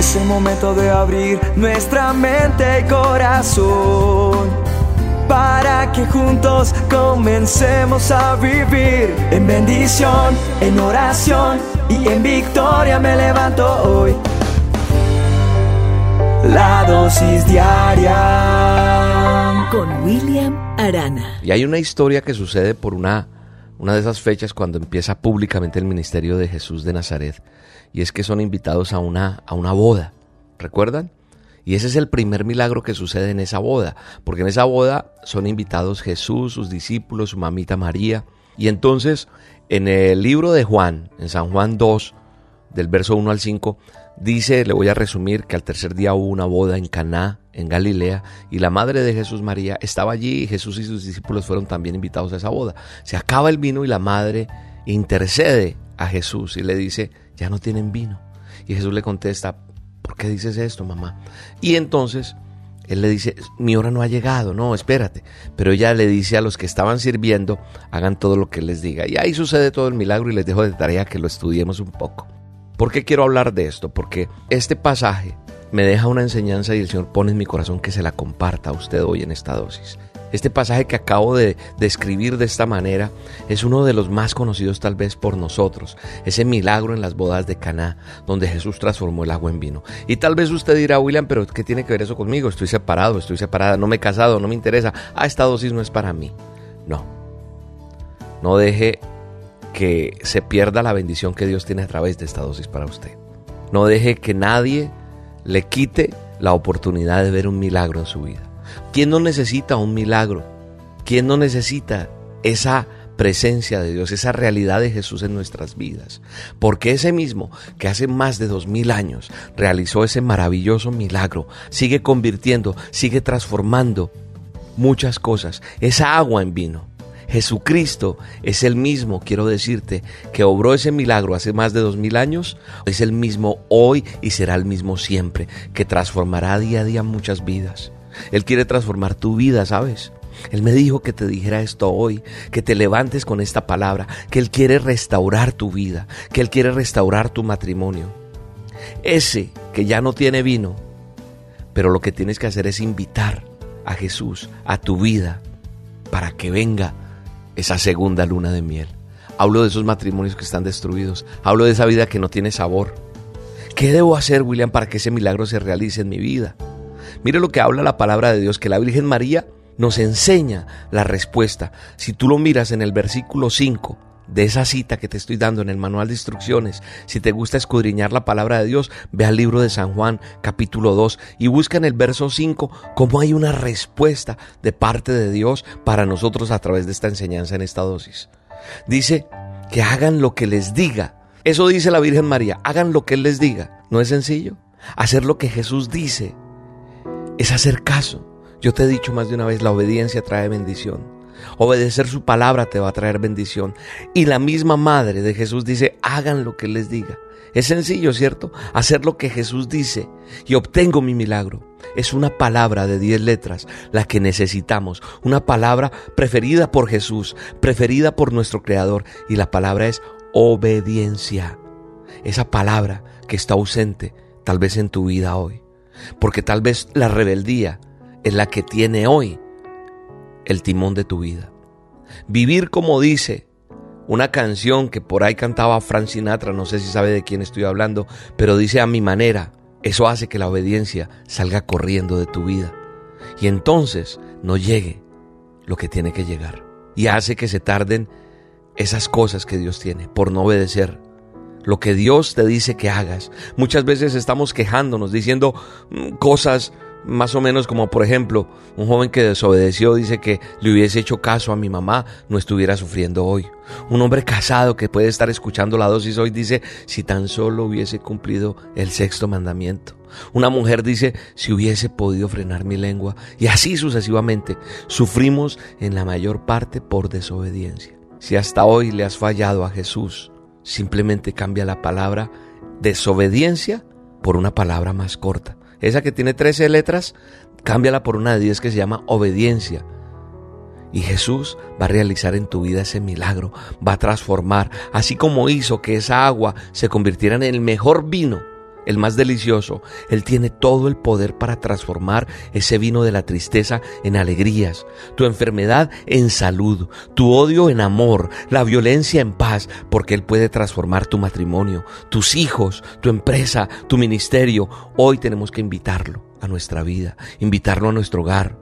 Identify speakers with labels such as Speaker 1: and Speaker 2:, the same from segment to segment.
Speaker 1: Es el momento de abrir nuestra mente y corazón para que juntos comencemos a vivir en bendición, en oración y en victoria me levanto hoy. La dosis diaria
Speaker 2: con William Arana.
Speaker 3: Y hay una historia que sucede por una, una de esas fechas cuando empieza públicamente el ministerio de Jesús de Nazaret. Y es que son invitados a una, a una boda. ¿Recuerdan? Y ese es el primer milagro que sucede en esa boda, porque en esa boda son invitados Jesús, sus discípulos, su mamita María. Y entonces, en el libro de Juan, en San Juan 2, del verso 1 al 5, dice, le voy a resumir, que al tercer día hubo una boda en Caná, en Galilea, y la madre de Jesús María estaba allí y Jesús y sus discípulos fueron también invitados a esa boda. Se acaba el vino y la madre intercede a Jesús y le dice, ya no tienen vino. Y Jesús le contesta, ¿por qué dices esto, mamá? Y entonces él le dice, mi hora no ha llegado, no, espérate. Pero ella le dice a los que estaban sirviendo, hagan todo lo que les diga. Y ahí sucede todo el milagro y les dejo de tarea que lo estudiemos un poco. ¿Por qué quiero hablar de esto? Porque este pasaje me deja una enseñanza y el Señor pone en mi corazón que se la comparta a usted hoy en esta dosis. Este pasaje que acabo de describir de esta manera es uno de los más conocidos tal vez por nosotros, ese milagro en las bodas de Caná, donde Jesús transformó el agua en vino. Y tal vez usted dirá, William, pero ¿qué tiene que ver eso conmigo? Estoy separado, estoy separada, no me he casado, no me interesa. Ah, esta dosis no es para mí. No. No deje que se pierda la bendición que Dios tiene a través de esta dosis para usted. No deje que nadie le quite la oportunidad de ver un milagro en su vida. ¿Quién no necesita un milagro? ¿Quién no necesita esa presencia de Dios, esa realidad de Jesús en nuestras vidas? Porque ese mismo que hace más de dos mil años realizó ese maravilloso milagro, sigue convirtiendo, sigue transformando muchas cosas. Esa agua en vino. Jesucristo es el mismo, quiero decirte, que obró ese milagro hace más de dos mil años, es el mismo hoy y será el mismo siempre, que transformará día a día muchas vidas. Él quiere transformar tu vida, ¿sabes? Él me dijo que te dijera esto hoy, que te levantes con esta palabra, que Él quiere restaurar tu vida, que Él quiere restaurar tu matrimonio. Ese que ya no tiene vino, pero lo que tienes que hacer es invitar a Jesús a tu vida para que venga esa segunda luna de miel. Hablo de esos matrimonios que están destruidos, hablo de esa vida que no tiene sabor. ¿Qué debo hacer, William, para que ese milagro se realice en mi vida? Mire lo que habla la palabra de Dios, que la Virgen María nos enseña la respuesta. Si tú lo miras en el versículo 5 de esa cita que te estoy dando en el manual de instrucciones, si te gusta escudriñar la palabra de Dios, ve al libro de San Juan capítulo 2 y busca en el verso 5 cómo hay una respuesta de parte de Dios para nosotros a través de esta enseñanza en esta dosis. Dice que hagan lo que les diga. Eso dice la Virgen María, hagan lo que Él les diga. ¿No es sencillo? Hacer lo que Jesús dice es hacer caso. Yo te he dicho más de una vez, la obediencia trae bendición. Obedecer su palabra te va a traer bendición. Y la misma madre de Jesús dice, hagan lo que les diga. Es sencillo, ¿cierto? Hacer lo que Jesús dice y obtengo mi milagro. Es una palabra de diez letras la que necesitamos. Una palabra preferida por Jesús, preferida por nuestro Creador. Y la palabra es obediencia. Esa palabra que está ausente tal vez en tu vida hoy porque tal vez la rebeldía es la que tiene hoy el timón de tu vida. Vivir como dice una canción que por ahí cantaba Frank Sinatra, no sé si sabe de quién estoy hablando, pero dice a mi manera, eso hace que la obediencia salga corriendo de tu vida y entonces no llegue lo que tiene que llegar y hace que se tarden esas cosas que Dios tiene por no obedecer lo que Dios te dice que hagas. Muchas veces estamos quejándonos, diciendo mm, cosas más o menos como por ejemplo, un joven que desobedeció dice que le hubiese hecho caso a mi mamá, no estuviera sufriendo hoy. Un hombre casado que puede estar escuchando la dosis hoy dice, si tan solo hubiese cumplido el sexto mandamiento. Una mujer dice, si hubiese podido frenar mi lengua. Y así sucesivamente, sufrimos en la mayor parte por desobediencia. Si hasta hoy le has fallado a Jesús, Simplemente cambia la palabra desobediencia por una palabra más corta. Esa que tiene 13 letras, cámbiala por una de 10 que se llama obediencia. Y Jesús va a realizar en tu vida ese milagro, va a transformar, así como hizo que esa agua se convirtiera en el mejor vino el más delicioso. Él tiene todo el poder para transformar ese vino de la tristeza en alegrías, tu enfermedad en salud, tu odio en amor, la violencia en paz, porque Él puede transformar tu matrimonio, tus hijos, tu empresa, tu ministerio. Hoy tenemos que invitarlo a nuestra vida, invitarlo a nuestro hogar.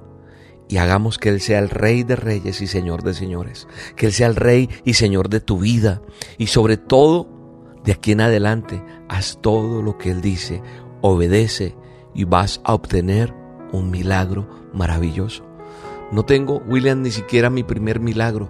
Speaker 3: Y hagamos que Él sea el Rey de Reyes y Señor de Señores, que Él sea el Rey y Señor de tu vida. Y sobre todo, de aquí en adelante, haz todo lo que Él dice, obedece y vas a obtener un milagro maravilloso. No tengo, William, ni siquiera mi primer milagro.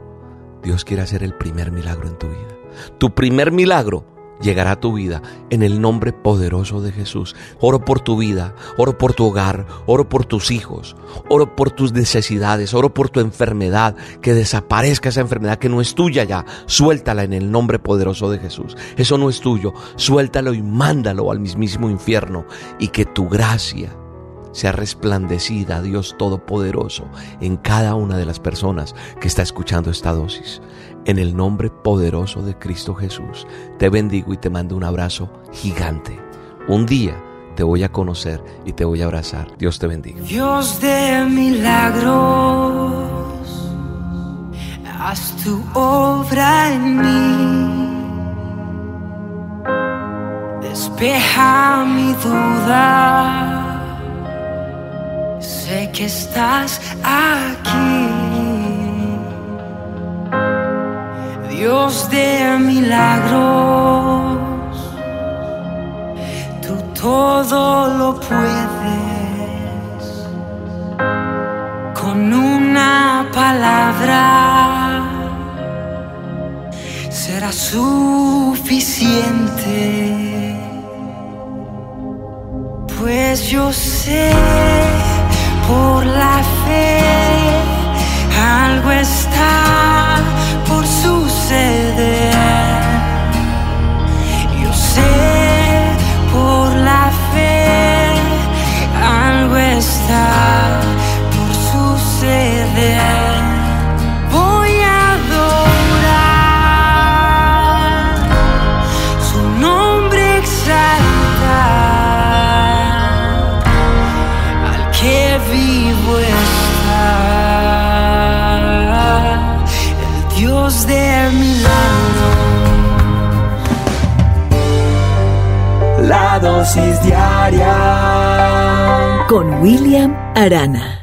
Speaker 3: Dios quiere hacer el primer milagro en tu vida. Tu primer milagro llegará tu vida en el nombre poderoso de Jesús. Oro por tu vida, oro por tu hogar, oro por tus hijos, oro por tus necesidades, oro por tu enfermedad, que desaparezca esa enfermedad que no es tuya ya. Suéltala en el nombre poderoso de Jesús. Eso no es tuyo, suéltalo y mándalo al mismísimo infierno y que tu gracia sea resplandecida, Dios Todopoderoso, en cada una de las personas que está escuchando esta dosis. En el nombre poderoso de Cristo Jesús, te bendigo y te mando un abrazo gigante. Un día te voy a conocer y te voy a abrazar. Dios te bendiga.
Speaker 1: Dios de milagros, haz tu obra en mí. Despeja mi duda que estás aquí. Dios de milagros, tú todo lo puedes. Con una palabra será suficiente. Pues yo sé diaria.
Speaker 2: Con William Arana.